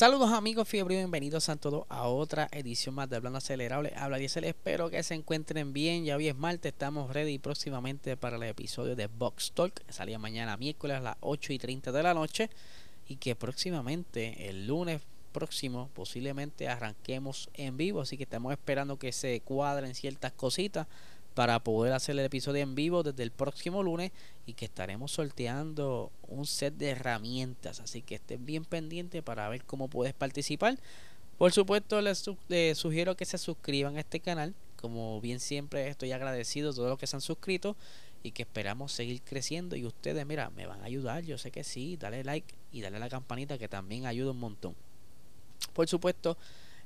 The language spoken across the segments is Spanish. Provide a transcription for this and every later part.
Saludos amigos fiebre, bienvenidos a todos a otra edición más de Hablando Acelerable. Habla Diesel, espero que se encuentren bien. Ya hoy es martes, estamos ready próximamente para el episodio de Box Talk. Salía mañana miércoles a las 8 y 30 de la noche. Y que próximamente, el lunes próximo, posiblemente arranquemos en vivo. Así que estamos esperando que se cuadren ciertas cositas para poder hacer el episodio en vivo desde el próximo lunes y que estaremos sorteando un set de herramientas. Así que estén bien pendientes para ver cómo puedes participar. Por supuesto, les, sugiero que se suscriban a este canal. Como bien siempre, estoy agradecido a todos los que se han suscrito y que esperamos seguir creciendo. Y ustedes, mira, me van a ayudar. Yo sé que sí. Dale like y dale a la campanita que también ayuda un montón. Por supuesto,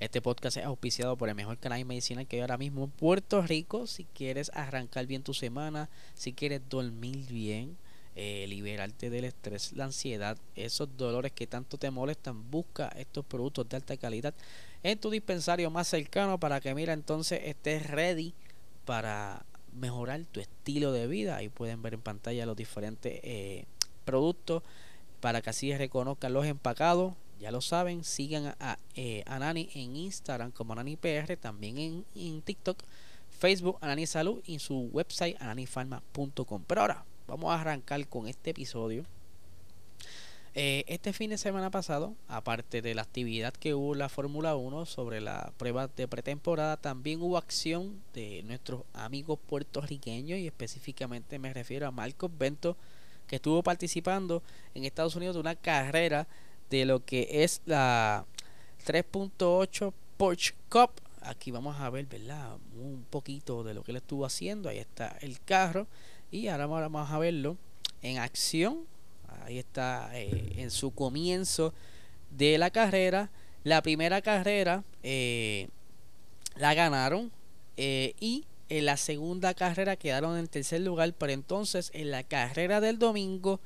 este podcast es auspiciado por el mejor canal medicinal que hay ahora mismo en Puerto Rico. Si quieres arrancar bien tu semana, si quieres dormir bien, eh, liberarte del estrés, la ansiedad, esos dolores que tanto te molestan, busca estos productos de alta calidad en tu dispensario más cercano para que, mira, entonces estés ready para mejorar tu estilo de vida. Ahí pueden ver en pantalla los diferentes eh, productos para que así reconozcan los empacados ya lo saben, sigan a, eh, Nani en Instagram como PR también en, TikTok, Facebook Anani Salud y su website ananifarma.com. Pero ahora vamos a arrancar con este episodio. Eh, este fin de semana pasado, aparte de la actividad que hubo en la Fórmula 1 sobre la prueba de pretemporada, también hubo acción de nuestros amigos puertorriqueños y específicamente me refiero a Marcos Bento que estuvo participando en Estados Unidos de una carrera de lo que es la 3.8 Porsche Cup. Aquí vamos a ver, ¿verdad? Un poquito de lo que él estuvo haciendo. Ahí está el carro. Y ahora vamos a verlo en acción. Ahí está eh, en su comienzo de la carrera. La primera carrera eh, la ganaron. Eh, y en la segunda carrera quedaron en tercer lugar. Pero entonces en la carrera del domingo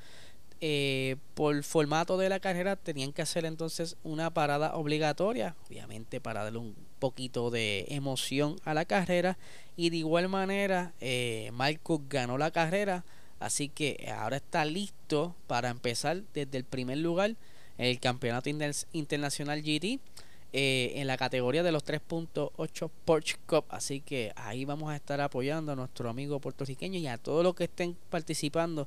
eh, por formato de la carrera tenían que hacer entonces una parada obligatoria, obviamente para darle un poquito de emoción a la carrera y de igual manera eh, ganó la carrera, así que ahora está listo para empezar desde el primer lugar el campeonato internacional GT. Eh, en la categoría de los 3.8 Porsche Cup. Así que ahí vamos a estar apoyando a nuestro amigo puertorriqueño y a todos los que estén participando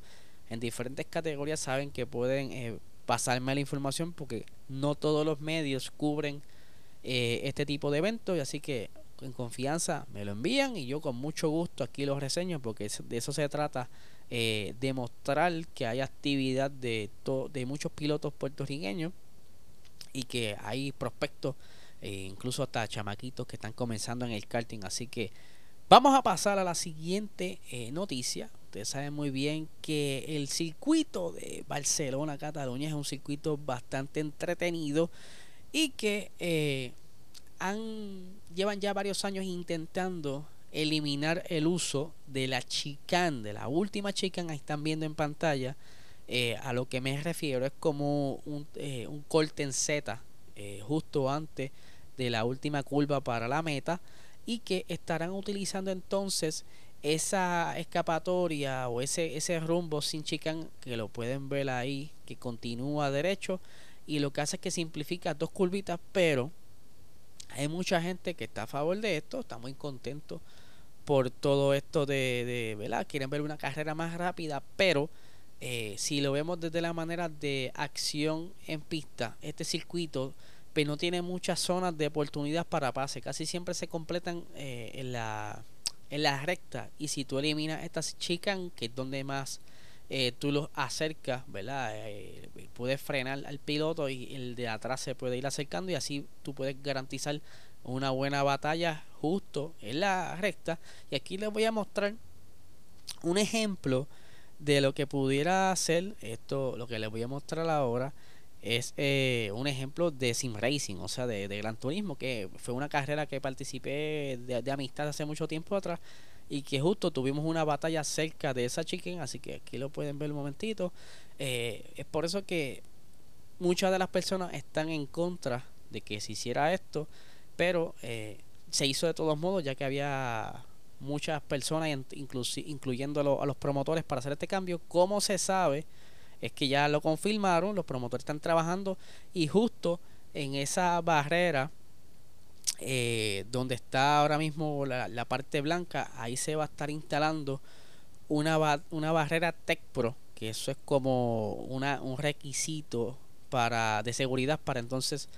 en diferentes categorías saben que pueden eh, pasarme la información porque no todos los medios cubren eh, este tipo de eventos y así que en confianza me lo envían y yo con mucho gusto aquí los reseño porque de eso se trata eh, demostrar que hay actividad de, de muchos pilotos puertorriqueños y que hay prospectos incluso hasta chamaquitos que están comenzando en el karting. Así que vamos a pasar a la siguiente noticia Ustedes saben muy bien que el circuito de Barcelona-Cataluña es un circuito bastante entretenido y que eh, han, llevan ya varios años intentando eliminar el uso de la chicane, de la última chicane, ahí están viendo en pantalla. Eh, a lo que me refiero es como un, eh, un corte en Z justo antes de la última curva para la meta y que estarán utilizando entonces esa escapatoria o ese, ese rumbo sin chicane que lo pueden ver ahí que continúa derecho y lo que hace es que simplifica dos curvitas pero hay mucha gente que está a favor de esto está muy contento por todo esto de, de ¿verdad? quieren ver una carrera más rápida pero eh, si lo vemos desde la manera de acción en pista este circuito pues no tiene muchas zonas de oportunidad para pase casi siempre se completan eh, en la en la recta y si tú eliminas estas chicas que es donde más eh, tú los acercas, ¿verdad? Eh, puedes frenar al piloto y el de atrás se puede ir acercando y así tú puedes garantizar una buena batalla justo en la recta. Y aquí les voy a mostrar un ejemplo de lo que pudiera hacer esto, lo que les voy a mostrar ahora es eh, un ejemplo de sim racing, o sea, de, de, gran turismo, que fue una carrera que participé de, amistad hace mucho tiempo atrás y que justo tuvimos una batalla cerca de esa chicken, así que aquí lo pueden ver un momentito. Eh, es por eso que muchas de las personas están en contra de que se hiciera esto, pero eh, se hizo de todos modos ya que había muchas personas, incluyendo a los promotores, para hacer este cambio. ¿Cómo se sabe? Es que ya lo confirmaron, los promotores están trabajando y justo en esa barrera eh, donde está ahora mismo la, parte blanca, ahí se va a estar instalando una, una barrera Tech Pro, que eso es como una, un requisito para, de seguridad para entonces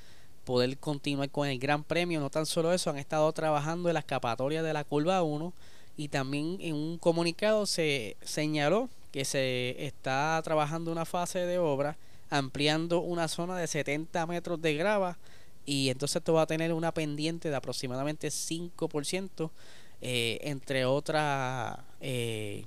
poder continuar con el Gran Premio. No tan solo eso, han estado trabajando en la escapatoria de la curva 1 y también en un comunicado se señaló que se está trabajando una fase de obra ampliando una zona de 70 metros de grava y entonces esto va a tener una pendiente de aproximadamente 5% eh, entre otras eh,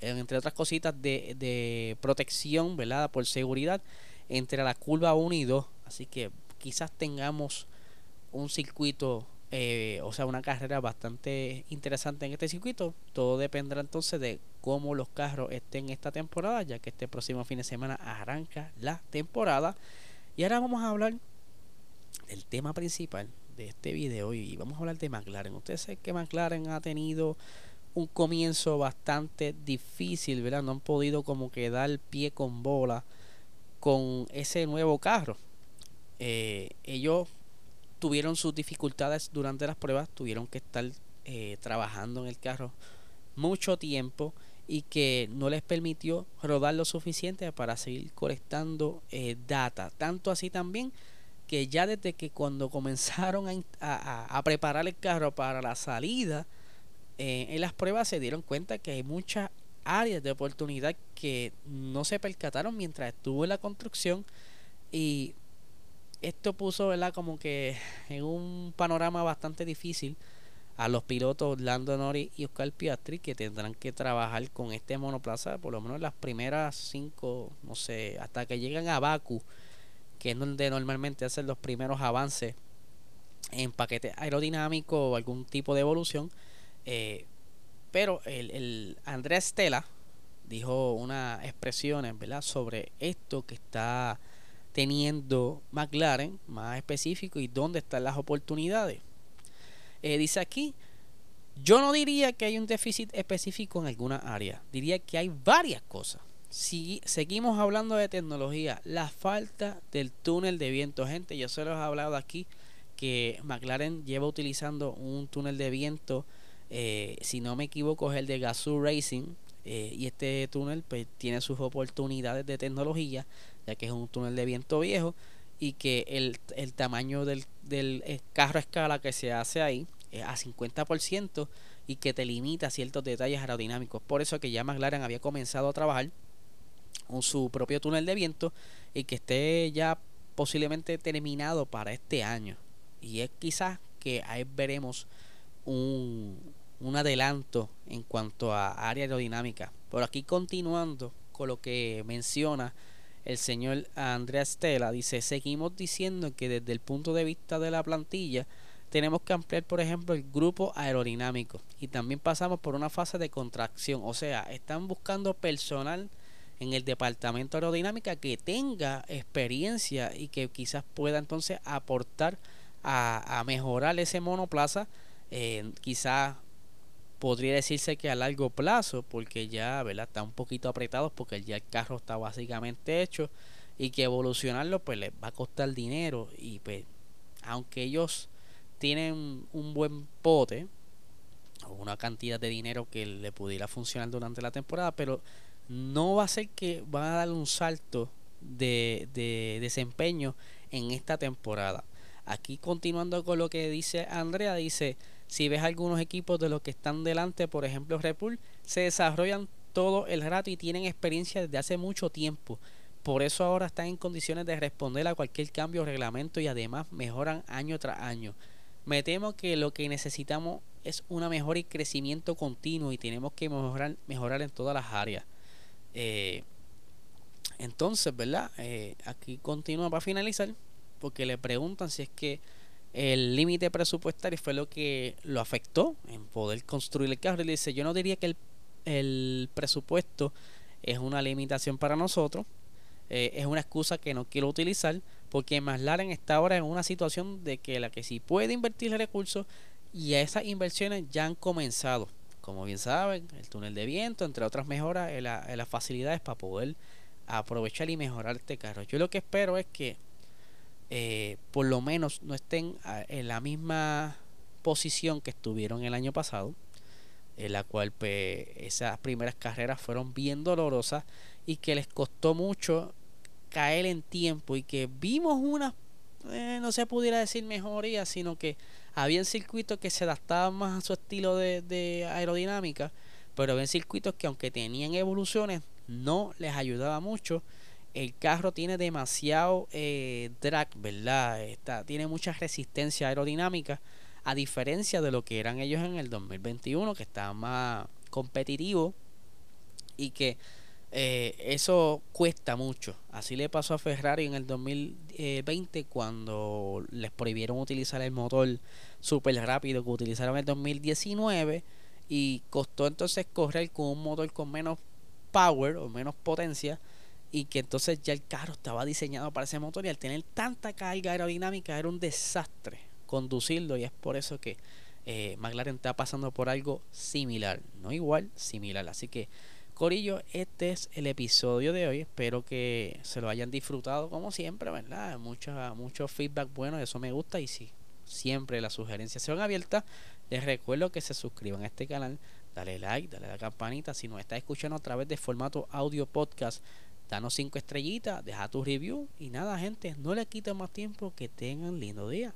entre otras cositas de, de protección ¿verdad? por seguridad entre la curva 1 y 2 así que quizás tengamos un circuito eh, o sea, una carrera bastante interesante en este circuito. Todo dependerá entonces de cómo los carros estén esta temporada, ya que este próximo fin de semana arranca la temporada. Y ahora vamos a hablar del tema principal de este video y vamos a hablar de McLaren. Ustedes saben que McLaren ha tenido un comienzo bastante difícil, ¿verdad? No han podido como que dar pie con bola con ese nuevo carro. Eh, ellos tuvieron sus dificultades durante las pruebas, tuvieron que estar eh, trabajando en el carro mucho tiempo y que no les permitió rodar lo suficiente para seguir colectando eh, data. Tanto así también que ya desde que cuando comenzaron a, preparar el carro para la salida, eh, en las pruebas se dieron cuenta que hay muchas áreas de oportunidad que no se percataron mientras estuvo en la construcción y esto puso, ¿verdad? Como que en un panorama bastante difícil a los pilotos Lando Norris y Oscar Piastri que tendrán que trabajar con este monoplaza por lo menos las primeras cinco, no sé, hasta que llegan a Baku, que es donde normalmente hacen los primeros avances en paquete aerodinámico o algún tipo de evolución. Eh, pero el, el Andrés Stella dijo unas expresiones. Sobre esto que está teniendo McLaren más específico y dónde están las oportunidades. Eh, dice aquí, yo no diría que hay un déficit específico en alguna área, diría que hay varias cosas. Si seguimos hablando de tecnología, la falta del túnel de viento, gente, yo se los he hablado aquí que McLaren lleva utilizando un túnel de viento, eh, si no me equivoco es el de Gazoo Racing, eh, y este túnel pues, tiene sus oportunidades de tecnología, ya que es un túnel de viento viejo y que el, el tamaño del, del eh, carro a escala que se hace ahí es a 50% y que te limita ciertos detalles aerodinámicos. Por eso que ya McLaren había comenzado a trabajar con su propio túnel de viento y que esté ya posiblemente terminado para este año. Y es quizás que ahí veremos un, un adelanto en cuanto a área aerodinámica. Por aquí continuando con lo que menciona el señor Andrea Stella, dice, seguimos diciendo que desde el punto de vista de la plantilla tenemos que ampliar, por ejemplo, el grupo aerodinámico y también pasamos por una fase de contracción, o sea, están buscando personal en el departamento aerodinámica que tenga experiencia y que quizás pueda entonces aportar a, mejorar ese monoplaza, eh, quizás podría decirse que a largo plazo, porque ya ¿verdad? está un poquito apretado, porque ya el carro está básicamente hecho y que evolucionarlo pues les va a costar dinero y pues aunque ellos tienen un buen pote o una cantidad de dinero que le pudiera funcionar durante la temporada, pero no va a ser que van a dar un salto de, de desempeño en esta temporada. Aquí continuando con lo que dice Andrea, dice si ves algunos equipos de los que están delante, por ejemplo Red se desarrollan todo el rato y tienen experiencia desde hace mucho tiempo. Por eso ahora están en condiciones de responder a cualquier cambio o reglamento y además mejoran año tras año. Me temo que lo que necesitamos es una mejora y crecimiento continuo y tenemos que mejorar, mejorar en todas las áreas. Eh, entonces, ¿verdad? Eh, aquí continúa para finalizar, porque le preguntan si es que el límite presupuestario fue lo que lo afectó en poder construir el carro. Y le dice, yo no diría que el, el presupuesto es una limitación para nosotros, eh, es una excusa que no quiero utilizar, porque McLaren está ahora en una situación de que la que sí puede invertir recursos y esas inversiones ya han comenzado. Como bien saben, el túnel de viento, entre otras mejoras en, las facilidades para poder aprovechar y mejorar este carro. Yo lo que espero es que eh, por lo menos no estén en la misma posición que estuvieron el año pasado, en la cual pues, esas primeras carreras fueron bien dolorosas y que les costó mucho caer en tiempo y que vimos una, eh, no se pudiera decir mejoría, sino que había circuitos que se adaptaban más a su estilo de, aerodinámica, pero había circuitos que aunque tenían evoluciones, no les ayudaba mucho. El carro tiene demasiado eh, drag, ¿verdad? Tiene mucha resistencia aerodinámica, a diferencia de lo que eran ellos en el 2021, que estaban más competitivos y que eh, eso cuesta mucho. Así le pasó a Ferrari en el 2020 cuando les prohibieron utilizar el motor super rápido que utilizaron en el 2019 y costó entonces correr con un motor con menos power o menos potencia y que entonces ya el carro estaba diseñado para ese motor y al tener tanta carga aerodinámica era un desastre conducirlo y es por eso que eh, McLaren está pasando por algo similar, no igual, similar. Así que Corillo, este es el episodio de hoy. Espero que se lo hayan disfrutado como siempre, ¿verdad? Mucho, mucho feedback bueno, eso me gusta. Y si siempre las sugerencias son abiertas, les recuerdo que se suscriban a este canal, dale like, dale a la campanita. Si nos está escuchando a través de formato audio podcast, danos 5 estrellitas, deja tu review y nada gente, no le quita más tiempo, que tengan lindo día.